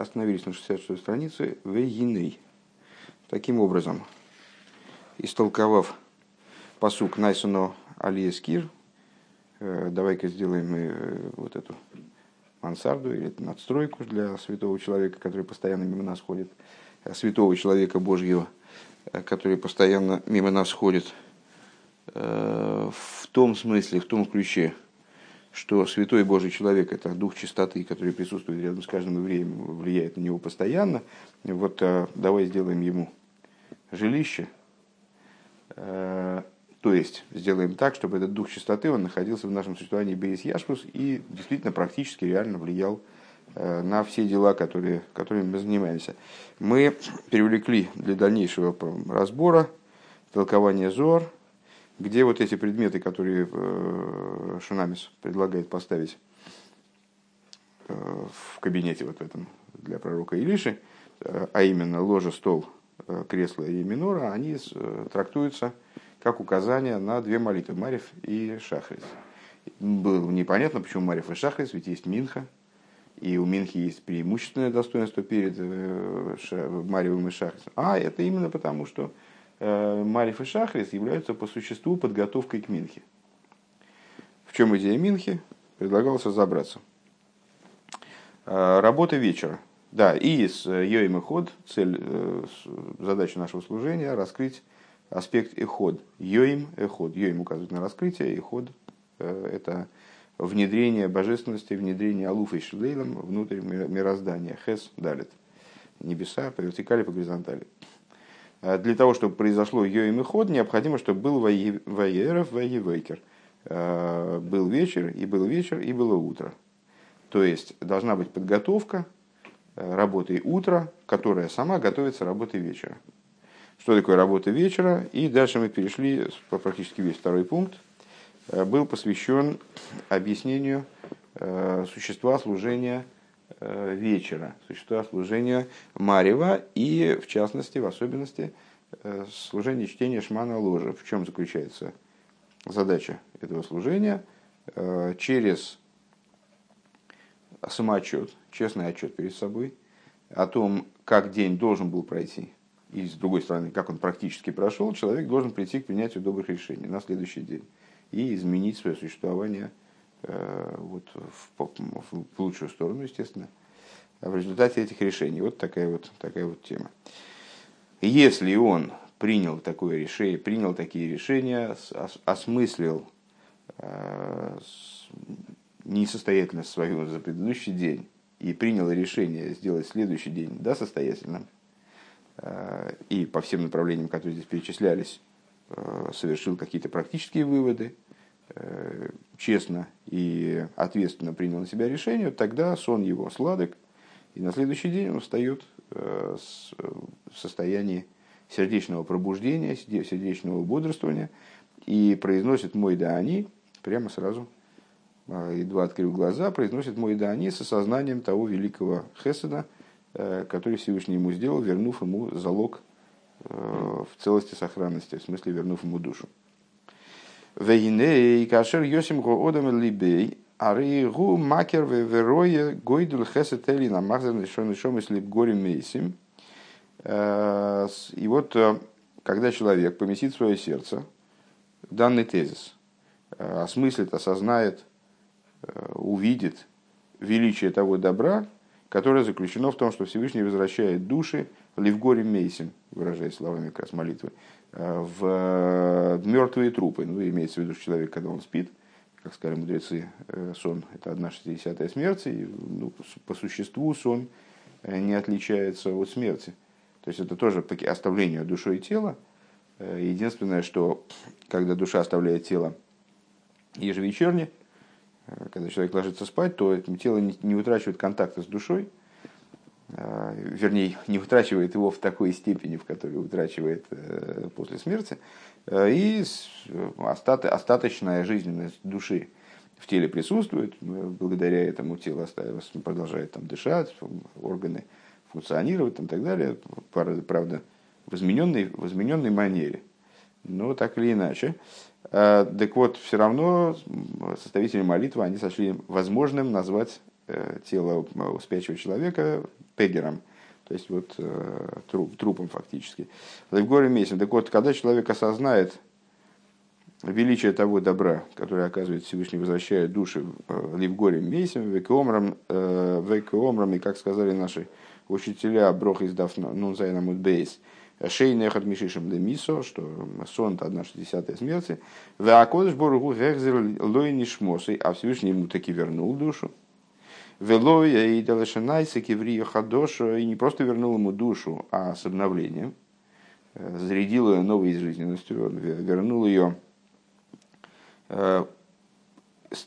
остановились на 66 странице Вейиней. Таким образом, истолковав посук Найсуно Алиескир, э, давай-ка сделаем э, вот эту мансарду или надстройку для святого человека, который постоянно мимо нас ходит, э, святого человека Божьего, который постоянно мимо нас ходит, в том смысле, в том ключе, что святой Божий человек – это дух чистоты, который присутствует рядом с каждым евреем, влияет на него постоянно. Вот давай сделаем ему жилище, то есть сделаем так, чтобы этот дух чистоты он находился в нашем существовании без яшпус и действительно практически реально влиял э, на все дела, которые, которыми мы занимаемся. Мы привлекли для дальнейшего разбора толкование Зор, где вот эти предметы, которые э, Шунамис предлагает поставить э, в кабинете вот этом для пророка Илиши, а именно ложа, стол, кресло и минора, они трактуются как указание на две молитвы, Марев и Шахрис. Было непонятно, почему Марев и Шахрис, ведь есть Минха, и у Минхи есть преимущественное достоинство перед э, Марьевым и Шахрисом. А это именно потому, что э, Марьев и Шахрис являются по существу подготовкой к Минхе. В чем идея Минхи? Предлагалось разобраться. Э, работа вечера. Да, и с Йоим и Ход, цель, задача нашего служения – раскрыть аспект эход. Йоим эход. Йоим указывает на раскрытие, эход э, – это внедрение божественности, внедрение алуфа и шлейлом внутрь мироздания. Хес далит. Небеса по вертикали, по горизонтали. А для того, чтобы произошло йоим и ход, необходимо, чтобы был ваеров, ваевейкер. Э, был вечер, и был вечер, и было утро. То есть должна быть подготовка э, работы утра, которая сама готовится работой вечера что такое работа вечера. И дальше мы перешли, практически весь второй пункт, э, был посвящен объяснению э, существа служения э, вечера, существа служения Марева и, в частности, в особенности, служения чтения Шмана Ложа. В чем заключается задача этого служения? Через самоотчет, честный отчет перед собой о том, как день должен был пройти, и с другой стороны, как он практически прошел, человек должен прийти к принятию добрых решений на следующий день и изменить свое существование э, вот, в, в лучшую сторону, естественно, в результате этих решений. Вот такая вот, такая вот тема. Если он принял такое решение, принял такие решения, осмыслил э, несостоятельность свою за предыдущий день и принял решение сделать следующий день да, состоятельным, и по всем направлениям, которые здесь перечислялись, э, совершил какие-то практические выводы, э, честно и ответственно принял на себя решение, тогда сон его сладок, и на следующий день он встает э, в состоянии сердечного пробуждения, сердечного бодрствования и произносит «мой да они» прямо сразу, едва открыл глаза, произносит «мой да они» с осознанием того великого хеседа, Э, который Всевышний ему сделал, вернув ему залог э, в целости сохранности, в смысле вернув ему душу. Вейней кашер йосим го одам либей, аригу макер верое гойдул хесет элина махзер лишон лишом и. Э, и вот, когда человек поместит свое сердце, данный тезис, осмыслит, осознает, увидит величие того добра, которое заключено в том, что Всевышний возвращает души Ливгори Мейсим, выражаясь словами как раз молитвы, э, в э, мертвые трупы. Ну, имеется в виду, что человек, когда он спит, как сказали мудрецы, э, сон – это одна шестидесятая смерти, и, ну, по существу сон не отличается от смерти. То есть это тоже оставление душой и тела. Единственное, что когда душа оставляет тело ежевечерне, когда человек ложится спать, то тело не утрачивает контакта с душой, вернее, не утрачивает его в такой степени, в которой утрачивает э, после смерти, э, и остаточная жизненность души в теле присутствует, благодаря этому тело продолжает там дышать, органы функционировать и так далее, правда, в измененной, в измененной манере. Но так или иначе, Э, так вот, все равно составители молитвы, они сочли возможным назвать тело спящего человека пегером, то есть вот труп, трупом фактически. В горе месяц. Так вот, когда человек осознает величие того добра, которое оказывает Всевышний, возвращает души Ливгорем Мейсом, Векомром, Векомром, и как сказали наши учителя Брох из Дафна, ну, Зайнамут Бейс, Шейнехат Мишишем де Мисо, что сон это одна шестидесятая смерти, Веакодыш Боругу Гехзер Лой Нишмосой, а Всевышний ему таки вернул душу. Велоя и Далашанайса Киврия Хадоша, и не просто вернул ему душу, а с обновлением, зарядил ее новой жизненностью, вернул ее Э,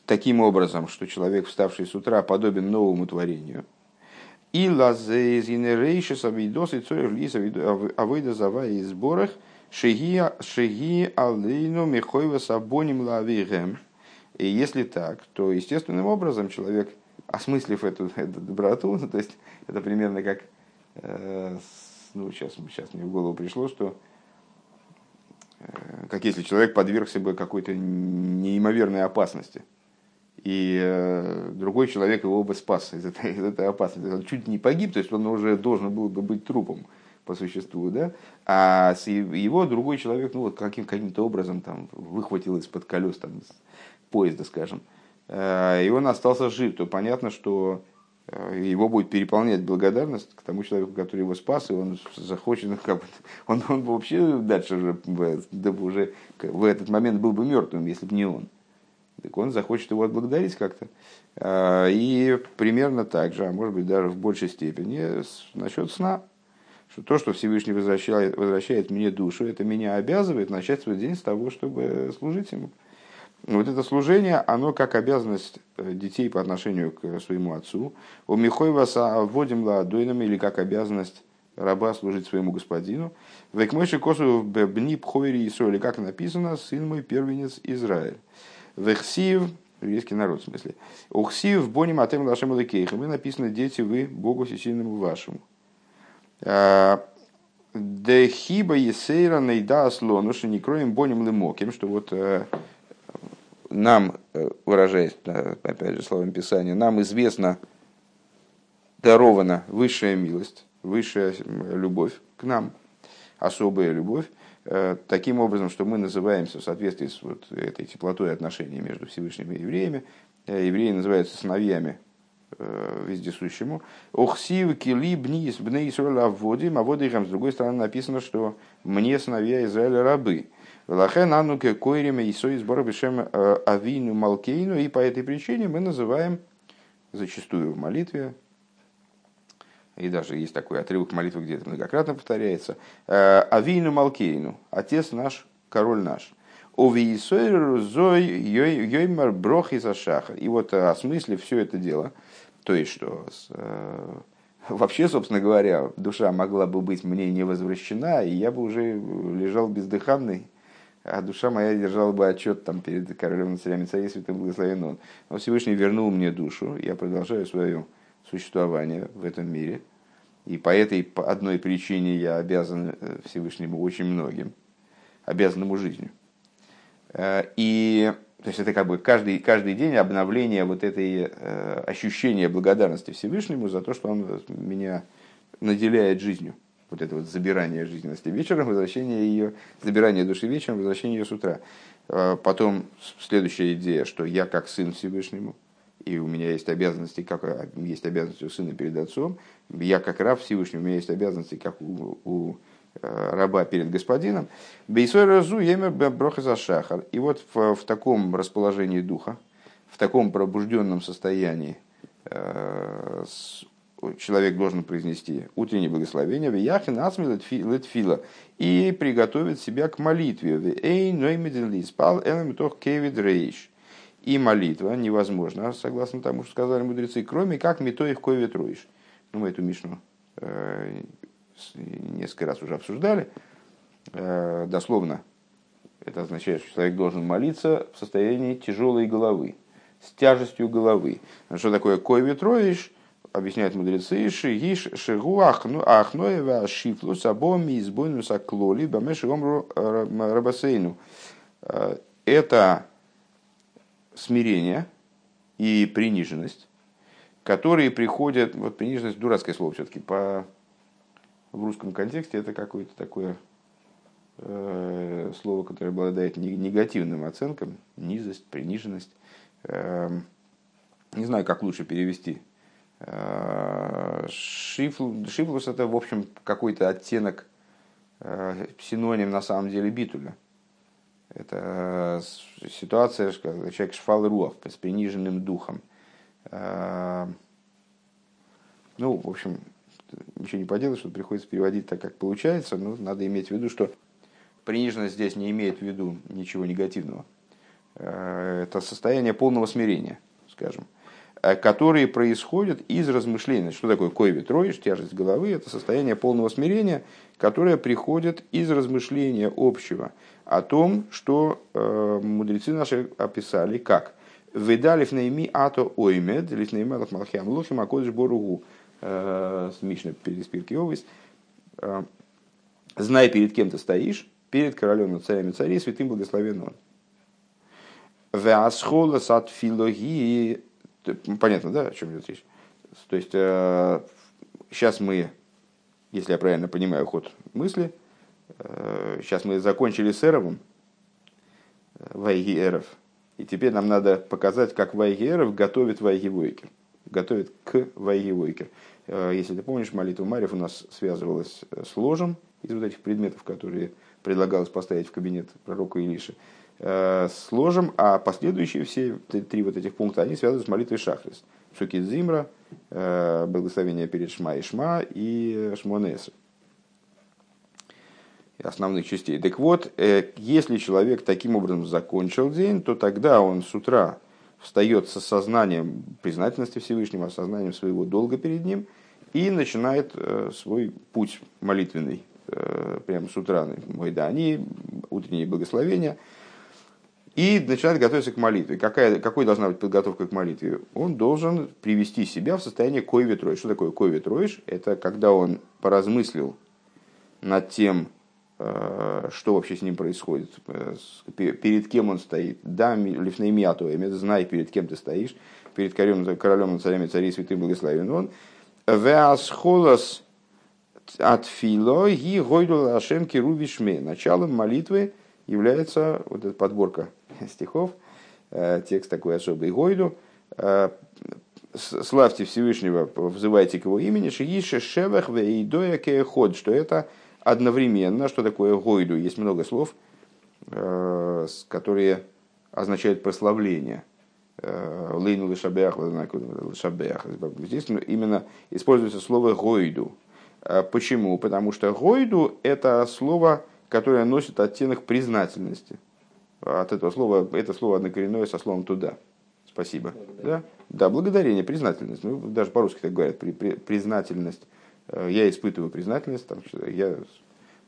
таким образом, что человек, вставший с утра, подобен новому творению. И лазезинерейшис авидос и цорих лис авойда зава и сборах шеги алейну михойва сабоним лавигем. И если так, то естественным образом человек, осмыслив эту, эту доброту, ну, то есть это примерно как, э, ну сейчас, сейчас мне в голову пришло, что Э, как если человек подвергся бы какой-то неимоверной опасности, и э, другой человек его бы спас из этой, из этой опасности. Он чуть не погиб, то есть он уже должен был бы быть трупом по существу, да? а с его другой человек ну, вот каким, каким-то образом там, выхватил из-под колес там, поезда, скажем, э, и он остался жив, то понятно, что Э, его будет переполнять благодарность к тому человеку, который его спас, и он захочет, ну, как бы, он, он бы вообще дальше уже, да, уже в этот момент был бы мертвым, если бы не он. Так он захочет его отблагодарить как-то. А, и примерно так же, а может быть даже в большей степени, насчет сна. Что то, что Всевышний возвращает, возвращает мне душу, это меня обязывает начать свой день с того, чтобы служить ему вот это служение, оно как обязанность э, детей по отношению к своему отцу. У Михойваса вводим ладойном или как обязанность раба служить своему господину. Векмойши косу бни пхойри Исраиль, как написано, сын мой первенец Израиль. Вехсив, еврейский народ в смысле. Ухсив боним атем лашем лекейхам. И написано, дети вы, Богу всесильному вашему. А, Дехиба есейра нейда аслонуша не кроем боним лемоким, что вот э, нам, э, выражаясь, опять же, словом Писания, нам известно, дарована высшая милость, высшая любовь к нам, особая любовь, э, таким образом, что мы называемся в соответствии с вот этой теплотой отношений между Всевышним и евреями, э, евреи называются сыновьями вездесущему. Охсив кили бнис бней Исраэля вводим, а водихам с другой стороны написано, что мне сыновья Израиля рабы. Лахен ануке койриме исо сбора бешем э, авину малкейну. И по этой причине мы называем зачастую в молитве, и даже есть такой отрывок молитвы, где это многократно повторяется, э, авину малкейну, отец наш, король наш. Йоймар брох из ашаха. И вот э, осмыслив все это дело, то есть что вообще, собственно говоря, душа могла бы быть мне не возвращена, и я бы уже лежал бездыханный а душа моя держала бы отчет там перед королем царями царей святым благословен он. Но Всевышний вернул мне душу, я продолжаю свое существование в этом мире. И по этой одной причине я обязан э, Всевышнему очень многим, обязан ему жизнью. Э, и то есть это как бы каждый, каждый день обновление вот этой э, ощущения благодарности Всевышнему за то, что он меня наделяет жизнью вот это вот забирание жизненности вечером, возвращение ее, забирание души вечером, возвращение ее с утра. А потом следующая идея, что я как сын Всевышнему, и у меня есть обязанности, как есть обязанности у сына перед отцом, я как раб Всевышнему, у меня есть обязанности, как у, у э, раба перед господином. Бейсой разу емер броха за шахар. И вот в, в таком расположении духа, в таком пробужденном состоянии, человек должен произнести утреннее благословение в Яхин Ацми Летфила и приготовить себя к молитве. И молитва невозможна, согласно тому, что сказали мудрецы, кроме как метоих ковит роиш. Ну, мы эту Мишну э, несколько раз уже обсуждали. Э, дословно это означает, что человек должен молиться в состоянии тяжелой головы, с тяжестью головы. Что такое ковит роиш? Объясняют мудрецы, шигиш шигу ахноева шифлу сабоми избойну саклоли бамеши омру рабасейну. Э, это смирение и приниженность, которые приходят, вот приниженность, дурацкое слово все-таки, по, в русском контексте это какое-то такое э, слово, которое обладает негативным оценкам, низость, приниженность. Э, не знаю, как лучше перевести. Э, шифл, шифлус это, в общем, какой-то оттенок, э, синоним на самом деле битуля. Это э, ситуация, когда человек шфал руах, с приниженным духом. Ну, в общем, ничего не поделаешь, что приходится переводить так, как получается, но надо иметь в виду, что приниженность здесь не имеет в виду ничего негативного. Это состояние полного смирения, скажем. Э, которые происходят из размышления. Что такое койви троиш, тяжесть головы? Это состояние полного смирения, которое приходит из размышления общего о том, что э, мудрецы наши описали как «Ведалиф наими ато оймед, лиф наималах малхиам лохим акодыш боругу» э, с Мишны перед спирки овес. Э, «Знай, перед кем ты стоишь, перед королем над царями царей, святым благословен он». «Веасхола сат филогии Понятно, да, о чем идет речь? То есть, сейчас э, мы, если я правильно понимаю ход мысли, сейчас э, мы закончили с Эровым, э, Вайги Эров, и теперь нам надо показать, как Вайги Эров готовит Вайги Войкер, готовит к Вайги Войкер. Если ты помнишь, молитва Марьев у нас связывалась с ложем из вот этих предметов, которые предлагалось поставить в кабинет пророка Илиши. Э, сложим, а последующие все три вот этих пункта, они связаны с молитвой Шахрис. Шукит Зимра, э, благословение перед Шма и Шма и Шмонес. Основных частей. Так вот, э, если человек таким образом закончил день, то тогда он с утра встает со сознанием признательности Всевышнего, сознанием своего долга перед ним и начинает свой путь молитвенный прямо с утра, мой да, они, утренние благословения – и начинает готовиться к молитве. Какая, какой должна быть подготовка к молитве? Он должен привести себя в состояние кой ветроиш. Что такое кой ветроиш? Это когда он поразмыслил над тем, э, что вообще с ним происходит, э, перед кем он стоит. Да, лифнеймиату, знай, перед кем ты стоишь, перед королем, королем царями царей святым благословен он. Веасхолос от фило и гойду лашем кирувишме. Началом молитвы является вот эта подборка стихов, э, текст такой особый Гойду. Э, Славьте Всевышнего, взывайте к его имени, Шиише Шевах Вейдоя Кеход, что это одновременно, что такое Гойду. Есть много слов, э, которые означают прославление. Лейну Лешабех, Лешабех. Здесь именно используется слово Гойду. Почему? Потому что Гойду – это слово, которое носит оттенок признательности от этого слова, это слово однокоренное со словом туда. Спасибо. Да? да, благодарение, признательность. Ну, даже по-русски так говорят, при, при, признательность. Э, я испытываю признательность, там, я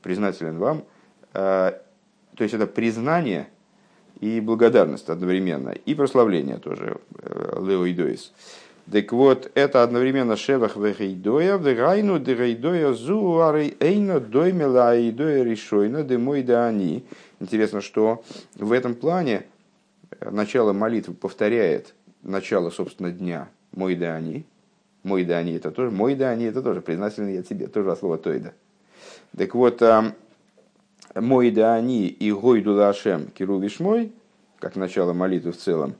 признателен вам. Э, то есть это признание и благодарность одновременно, и прославление тоже, э, Лео Идоис. Так вот, это одновременно шевах вехейдоя, вегайну дерейдоя зуарей эйно доймела айдоя решойна демой да они. Интересно, что в этом плане начало молитвы повторяет начало, собственно, дня мой да они. Мой да они это тоже, мой да они это тоже признательный я тебе, тоже от слова тойда. Так вот, мой да они и гойду лашем кирувиш мой, как начало молитвы в целом,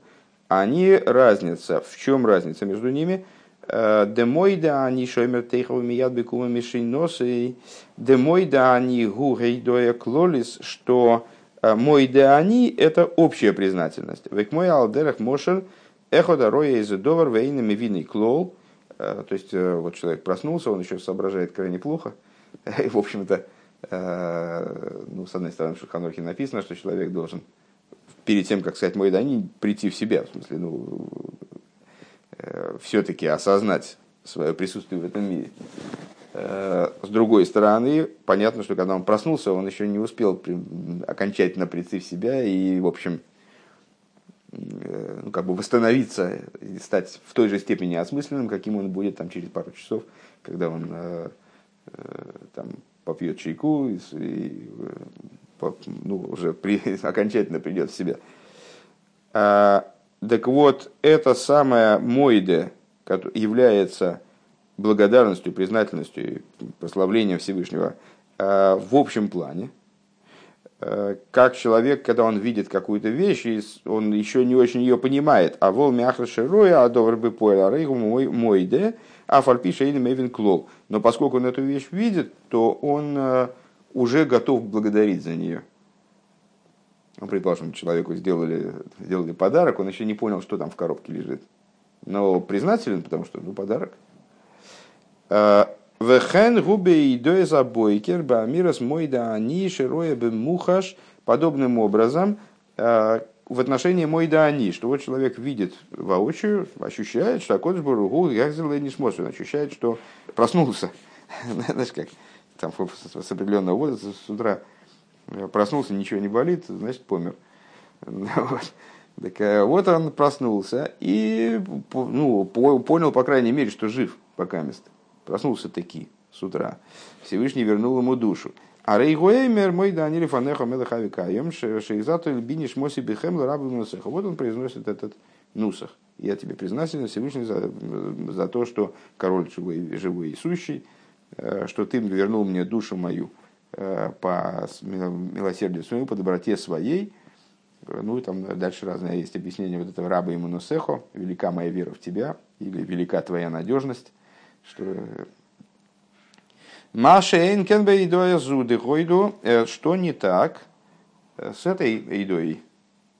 они разница. В чем разница между ними? Э, демойда они шоймер тейхов мияд бекума мишейносы. Демойда они гу гейдоя клолис, что э, мой да они это общая признательность. Век мой алдерах мошер эхода роя из довар вейнами винный клол. Э, то есть вот человек проснулся, он еще соображает крайне плохо. И, в общем-то, ну, с одной стороны, в Шуханорхе написано, что человек должен перед тем, как сказать мой дани, прийти в себя, в смысле, ну, э, все-таки осознать свое присутствие в этом мире. Э, с другой стороны, понятно, что когда он проснулся, он еще не успел окончательно прийти в себя и, в общем, э, ну, как бы восстановиться и стать в той же степени осмысленным, каким он будет там, через пару часов, когда он э, э, там, попьет чайку и, и ну, уже при, окончательно придет в себя. Так вот, это самое Мойде, является благодарностью, признательностью и прославлением Всевышнего в общем плане, как человек, когда он видит какую-то вещь, он еще не очень ее понимает, а вол мяхра широя, а добр бы поэла рейгу мой, мой де, а фальпиша или мейвен клол. Но поскольку он эту вещь видит, то он уже готов благодарить за нее. Ну, предположим, человеку сделали, сделали подарок, он еще не понял, что там в коробке лежит. Но признателен, потому что ну, подарок. А, Вехен губе и доеза бойкер бамирас мойда ани широя бы мухаш. Подобным образом, а, в отношении мойда ани, что вот человек видит воочию, ощущает, что Акодж Баругу Яхзел не сможет, он ощущает, что проснулся. Знаешь, как там с определенного возраста с утра проснулся, ничего не болит, значит, помер. Вот. Так э, вот он проснулся и ну, понял, по крайней мере, что жив пока мест. Проснулся таки с утра. Всевышний вернул ему душу. А рейгуэймер мой данили фанеха мелахавикаем шейзату биниш моси бихем рабу нусеха. Вот он произносит этот нусах. Я тебе признателен Всевышний за, за то, что король живой, живой и сущий, э, что ты вернул мне душу мою по милосердию своему, по доброте своей. Ну и там дальше разные есть объяснения вот этого раба ему носехо, велика моя вера в тебя, или велика твоя надежность, что э, Маша Эйнкенбе идоя зуды гойду, э, что не так с этой идой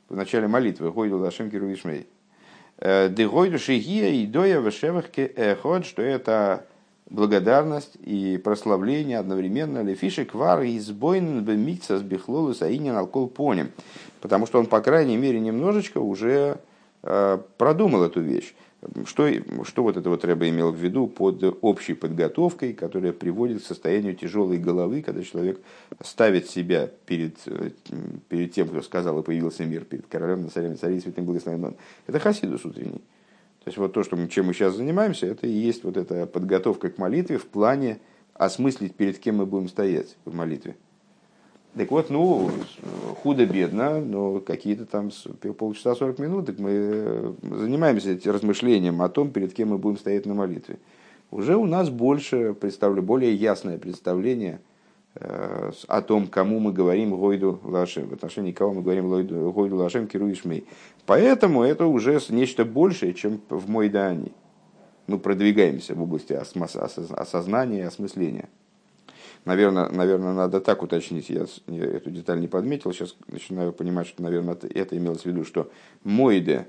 в начале молитвы гойду лашем киру вишмей. Дегойду шигия идоя вешевах ке эход, что это благодарность и прославление одновременно лефиши квар избойн бемикса с бихлолу саинин алкол поним. Потому что он, по крайней мере, немножечко уже э, продумал эту вещь. Что, что вот это вот Рэба имел в виду под общей подготовкой, которая приводит к состоянию тяжелой головы, когда человек ставит себя перед, э, перед тем, кто сказал и появился мир, перед королем, царем, царей, святым благословенным. Это хасидус утренний. То есть вот то, что мы, чем мы сейчас занимаемся, это и есть вот эта подготовка к молитве в плане осмыслить, перед кем мы будем стоять в молитве. Так вот, ну, худо-бедно, но какие-то там полчаса 40 минут, так мы занимаемся этим размышлением о том, перед кем мы будем стоять на молитве. Уже у нас больше представлю, более ясное представление – Э, о том, кому мы говорим Гойду Лашем, в отношении кого мы говорим Гойду Лашем Киру Ишмей. Поэтому это уже нечто большее, чем в Мойдане. Мы продвигаемся в области осознания и осмысления. Наверное, наверное, надо так уточнить, я эту деталь не подметил, сейчас начинаю понимать, что, наверное, это имелось в виду, что Мойде,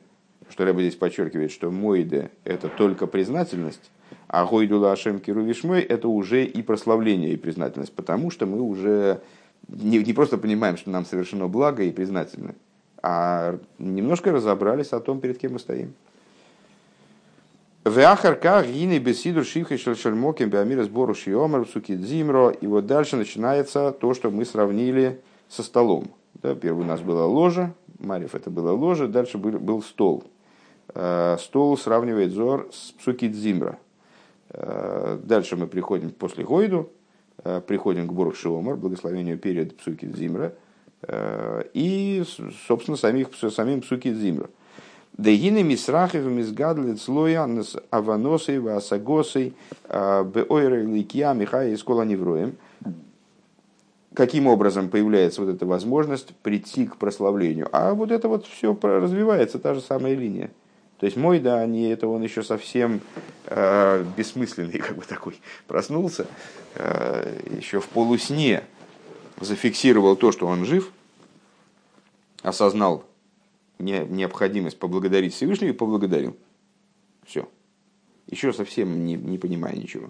что Рэба здесь подчеркивает, что Мойде – это только признательность, а Гойдула Ашем Кирувишмой – это уже и прославление, и признательность, потому что мы уже не, не просто понимаем, что нам совершено благо и признательны, а немножко разобрались о том, перед кем мы стоим. Веахарка гины бесидур шивхи. И вот дальше начинается то, что мы сравнили со столом. Да, первый у нас была ложа, Марев это было ложа, дальше был, был стол. Э, стол сравнивает Зор с псуки дзимра. Э, дальше мы приходим после Гойду, э, приходим к Борух Шиомар, благословению перед Псуки Зимра, э, и, собственно, самих, самим Псуки Зимра. Дегины мисрахев мисгадлит слоя с аваносой васагосой беойры ликия михая из невроем. Каким образом появляется вот эта возможность прийти к прославлению? А вот это вот все развивается, та же самая линия. То есть мой, да, они, это он еще совсем э, бессмысленный, как бы такой, проснулся, э, еще в полусне зафиксировал то, что он жив, осознал не, необходимость поблагодарить Всевышнего и поблагодарил. Все. Еще совсем не, не понимая ничего.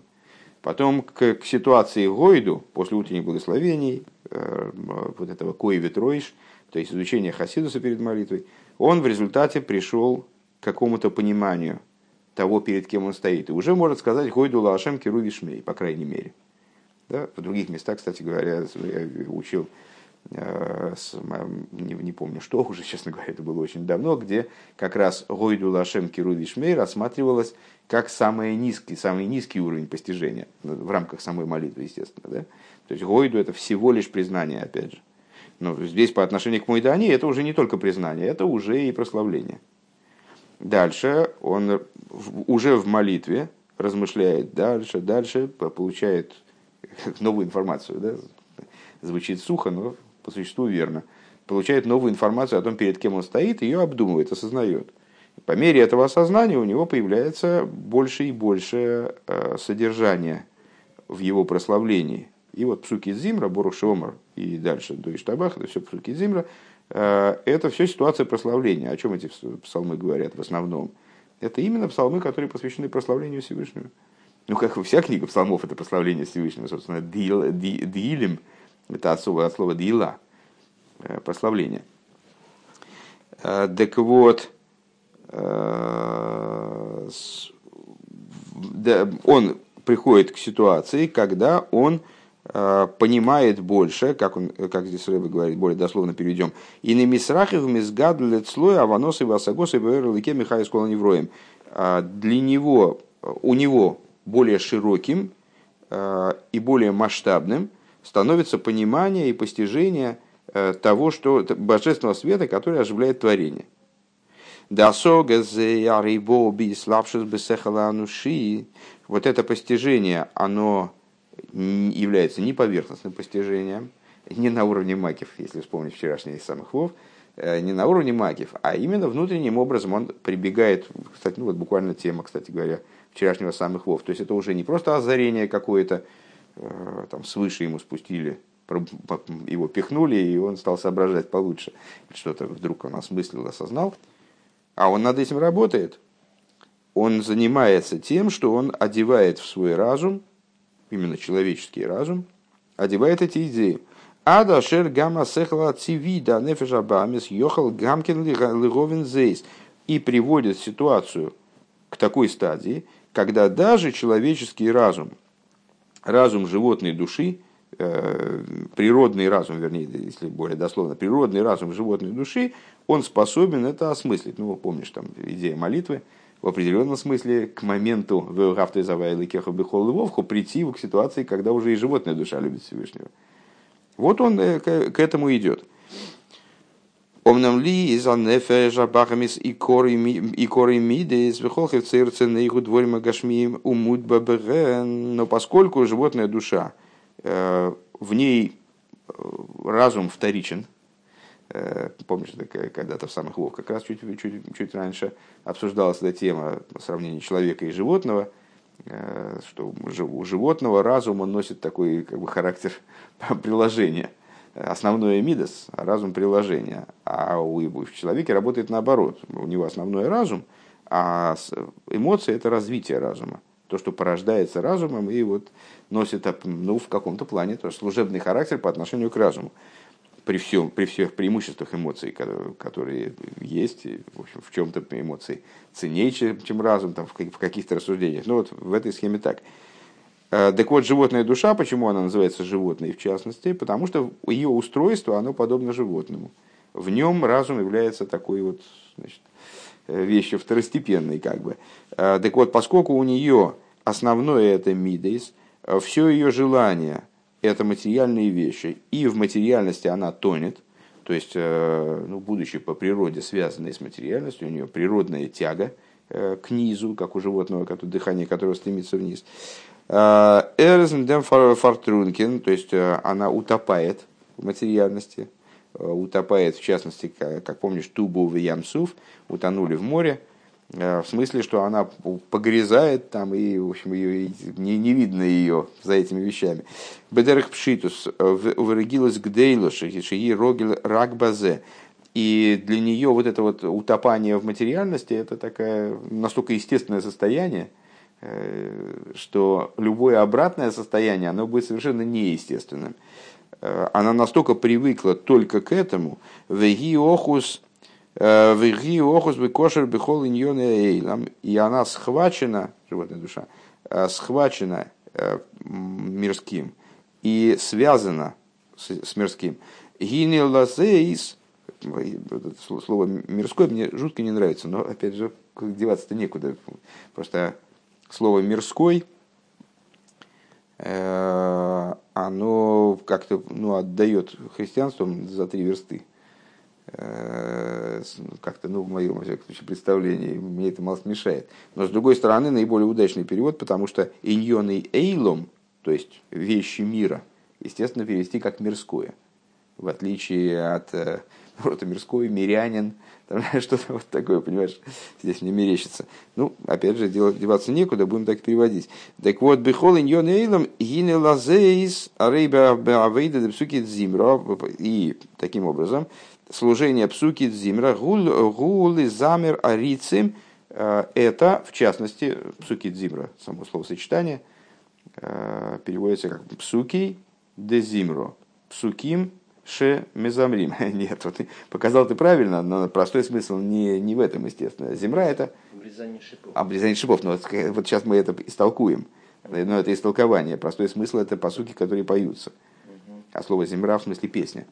Потом к, к ситуации Гойду, после утренних благословений, э, вот этого Кои Ветройш, то есть изучения Хасидуса перед молитвой, он в результате пришел какому-то пониманию того, перед кем он стоит. И уже может сказать «Гойду лашем киру вишмей», по крайней мере. Да? В других местах, кстати говоря, я учил, э, не, не помню что уже, честно говоря, это было очень давно, где как раз «Гойду лашем киру вишмей» рассматривалось как самый низкий, самый низкий уровень постижения, в рамках самой молитвы, естественно. Да? То есть «Гойду» — это всего лишь признание, опять же. Но здесь по отношению к Мойдане это уже не только признание, это уже и прославление. Дальше он уже в молитве размышляет дальше, дальше, получает новую информацию. Да? Звучит сухо, но по существу верно. Получает новую информацию о том, перед кем он стоит, ее обдумывает, осознает. По мере этого осознания у него появляется больше и больше э, содержания в его прославлении. И вот Псуки Зимра, Борух Шомар и дальше до Иштабах, это все Псуки Зимра, это все ситуация прославления. О чем эти псалмы говорят в основном? Это именно псалмы, которые посвящены прославлению Всевышнего. Ну, как и вся книга псалмов, это прославление Всевышнего, собственно, Диилим, это от слова, от слова Диила, э, прославление. Так вот, он приходит к ситуации, когда он э, понимает больше, как, он, как здесь Рэбе говорит, более дословно переведем, и на мисрахив мизгад лецлой аванос и васагос и бэрлике михай скола невроем. А для него, у него более широким э, и более масштабным становится понимание и постижение э, того, что божественного света, который оживляет творение. Вот это постижение, оно является не поверхностным постижением, не на уровне макив, если вспомнить вчерашний самых вов, э, не на уровне макив, а именно внутренним образом он прибегает, кстати, ну вот буквально тема, кстати говоря, вчерашнего самых вов. То есть это уже не просто озарение какое-то, э, там свыше ему спустили, его пихнули, и он стал соображать получше. Что-то вдруг он осмыслил, осознал а он над этим работает. Он занимается тем, что он одевает в свой разум, именно человеческий разум, одевает эти идеи. Ада шер гамма сехла цивида нефеша бамис йохал гамкин лиговин зейс. И приводит ситуацию к такой стадии, когда даже человеческий разум, разум животной души, э, природный разум, вернее, если более дословно, природный разум животной души, он способен это осмыслить. Ну, помнишь, там идея молитвы, в определенном смысле к моменту Веугавты Завайла Кеха Бехол Вовху прийти к ситуации, когда уже и животная душа любит Всевышнего. Вот он э, к этому идет. Омнам ли из анефежа бахамис и коры мидес вихолхев церце нейху дворима гашмием умут баберен. Но поскольку животная душа, э, в ней э, разум вторичен, помнишь, когда-то в самых Вов как раз чуть, чуть, чуть раньше обсуждалась эта тема сравнения человека и животного, э, что у животного разум он носит такой как бы, характер приложения. Основное мидас, а разум приложения. А у, у человека работает наоборот. У него основной разум, а эмоции это развитие разума. То, что порождается разумом и вот носит ну, в каком-то плане тоже служебный характер по отношению к разуму при, всем, при всех преимуществах эмоций, которые есть, в, общем, в чем-то эмоции ценнее, чем, чем разум там, в каких-то рассуждениях. Но вот в этой схеме так. Э, так вот, животная душа, почему она называется животной в частности? Потому что ее устройство, оно подобно животному. В нем разум является такой вот значит, э, вещью второстепенной. Как бы. Э, так вот, поскольку у нее основное это мидейс, все ее желание – это материальные вещи, и в материальности она тонет, то есть, э, ну, будучи по природе связанной с материальностью, у нее природная тяга э, к низу, как у животного, как дыхание которого стремится вниз. Э, Эрзендем фартрункин, то есть она утопает в материальности, утопает, в частности, как, помнишь, Тубу в Ямсув, утонули в море, в смысле, что она погрязает там, и, в общем, ее, не, не видно ее за этими вещами. Бедерх пшитус, вырегилась гдейло, шии рогил ракбазе. И для нее вот это вот утопание в материальности, это такая настолько естественное состояние, э, что любое обратное состояние, оно будет совершенно неестественным. Э, она настолько привыкла только к этому, веги охус Виги охус бы кошер бихол эйлам. И она схвачена, животная душа, э, схвачена э, мирским и связана с мирским. Гини лазейс, слово мирское мне жутко не нравится, но опять же деваться-то некуда. Просто слово мирской, э, оно как-то ну, отдает христианству за три версты. Э, как-то, ну, в моем, во случае, представлении, мне это мало смешает. Но, с другой стороны, наиболее удачный перевод, потому что иньон и эйлом, то есть вещи мира, естественно, перевести как мирское. В отличие от рота мирской, мирянин, там, что-то вот такое, понимаешь, здесь мне мерещится. Ну, опять же, делать, деваться некуда, будем так переводить. Так вот, бихол иньон эйлом гине лазеис арейба авейда псуки зимра. И таким образом, служение псуки зимра гулы замер арицим, э, это, в частности, псуки зимра, само словосочетание, э, переводится как псуки де зимро. Псуким ше мезамрим. Нет, вот показал ты правильно, но простой смысл не, не в этом, естественно. Земра это... Обрезание шипов. Обрезание шипов. Но вот, вот сейчас мы это истолкуем. Но это истолкование. Простой смысл это посуки, которые поются. А слово земра в смысле песня.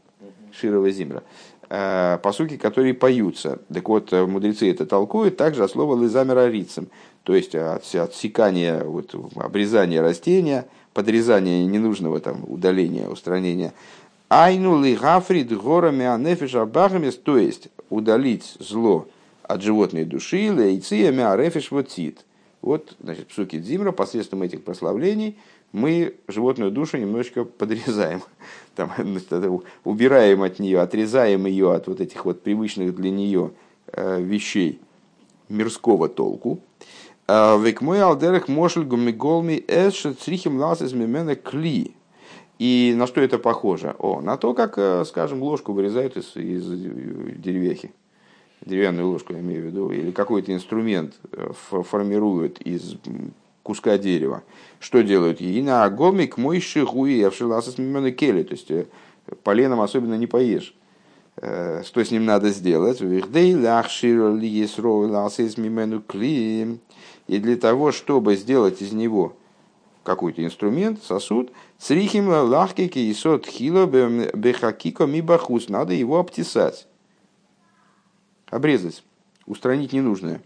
Широва земра. А, посуки, которые поются. Так вот, мудрецы это толкуют также от слова лизамера рицем. То есть от, отсекания, вот, обрезания растения, подрезания ненужного там, удаления, устранения Айну ли гафрид горами анефиш абахамис, то есть удалить зло от животной души, лейциями арефиш вотит. Вот, значит, псуки Дзимра, посредством этих прославлений, мы животную душу немножечко подрезаем, там, убираем от нее, отрезаем ее от вот этих вот привычных для нее э, вещей мирского толку. «А век мой алдерах мошель гумиголми эш црихим лас из мимена кли. И на что это похоже? О, на то, как, э, скажем, ложку вырезают из, из деревяхи. Деревянную ложку, я имею в виду. Или какой-то инструмент э, формируют из куска дерева. Что делают? И на агомик мой шихуи авшиласа с кели. То есть э, поленом особенно не поешь. Что с ним надо сделать? И для того, чтобы сделать из него какой-то инструмент, сосуд, Срихим лахкики и сот хило бехакико мибахус. Надо его обтесать, обрезать, устранить ненужное.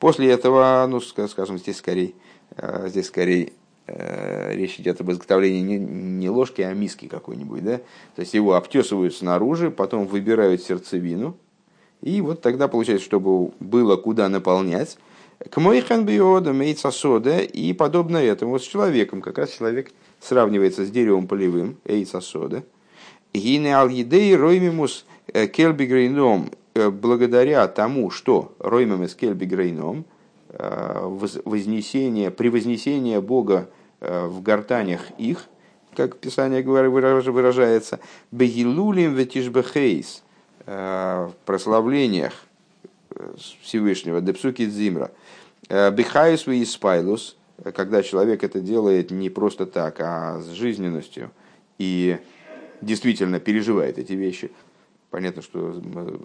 После этого, ну, скажем, здесь скорее, э, здесь скорее э, речь идет об изготовлении не, ложки, а миски какой-нибудь, да? То есть его обтесывают снаружи, потом выбирают сердцевину, и вот тогда получается, чтобы было куда наполнять, к мойхан биода мейца сода и подобно этому с человеком. Как раз человек сравнивается с деревом полевым, эйца сода. Гине ал едей роймимус э, אל בגרונם э, благодаря тому, что רוממות אל בגרונם, э, вознесение, превознесение Бога в гортанях их, как Писание выражается, בהילולים ותשבחות, в прославлениях Всевышнего, דפסוקי דזמרה – בחיות и когда человек это делает не просто так, а с жизненностью и действительно переживает эти вещи. Понятно, что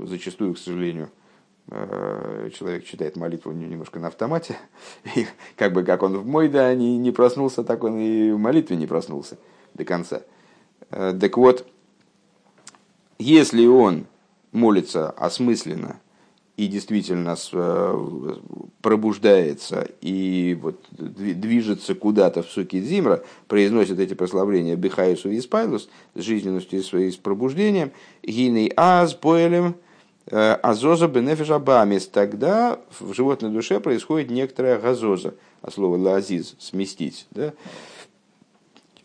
зачастую, к сожалению, э, человек читает молитву немножко на автомате, и как бы как он в мой да не, не проснулся, так он и в молитве не проснулся до конца. Э, так вот, если он молится осмысленно, и действительно э, пробуждается и вот движется куда-то в суки Зимра, произносит эти прославления Бихаису и Спайлус с жизненностью и своим пробуждением, гиней аз поэлем э, азоза бенефиш абамис, тогда в животной душе происходит некоторая газоза, а слово лазиз, сместить, да?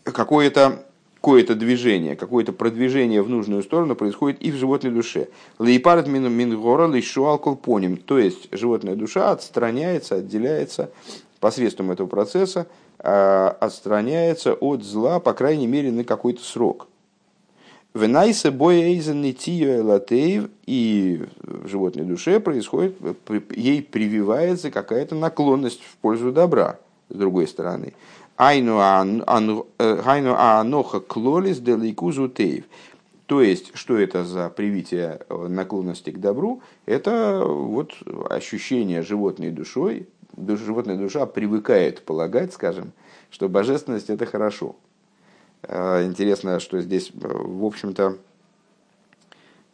какое-то какое-то движение, какое-то продвижение в нужную сторону происходит и в животной душе. Лейпарат мин мингора лишуал колпоним. То есть животная душа отстраняется, отделяется посредством этого процесса, а, отстраняется от зла, по крайней мере, на какой-то срок. Боэйзен латеев, и в животной душе происходит, ей прививается какая-то наклонность в пользу добра, с другой стороны. Айну аноха клолис деликузу тейв. То есть, что это за привитие э, наклонности к добру? Это вот ощущение животной душой. Животная душа привыкает полагать, скажем, что божественность это хорошо. Э, интересно, что здесь, э, в общем-то,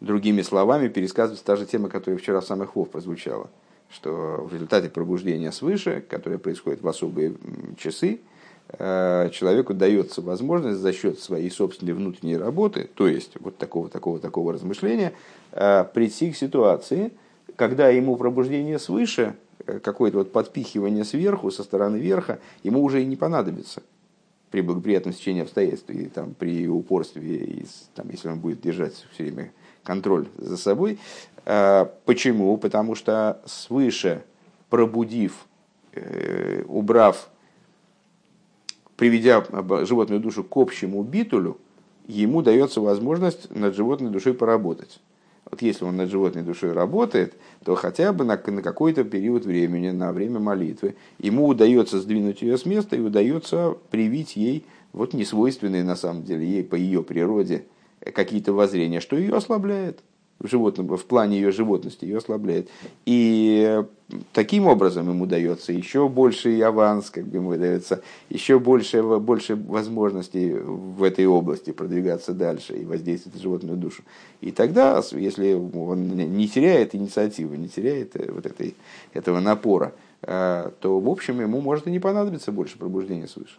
другими словами пересказывается та же тема, которая вчера в самых Вов прозвучала, что в результате пробуждения свыше, которое происходит в особые часы, э, человеку дается возможность за счет своей собственной внутренней работы, то есть вот такого, такого, такого размышления, э, прийти к ситуации, когда ему пробуждение свыше, какое-то вот подпихивание сверху, со стороны верха, ему уже и не понадобится при благоприятном стечении обстоятельств и там, при упорстве, и, там, если он будет держать все время контроль за собой. Почему? Потому что свыше пробудив, э, убрав, приведя животную душу к общему битулю, ему дается возможность над животной душой поработать. Вот если он над животной душой работает, то хотя бы на, на какой-то период времени, на время молитвы, ему удается сдвинуть ее с места и удается привить ей вот несвойственные на самом деле ей по ее природе какие-то воззрения, что ее ослабляет в, животном, в плане ее животности, ее ослабляет. И таким образом ему дается еще больше аванс, как бы ему дается еще больше, больше возможностей в этой области продвигаться дальше и воздействовать на животную душу. И тогда, если он не теряет инициативы, не теряет э, вот этой, этого напора, э, то, в общем, ему может и не понадобиться больше пробуждения свыше.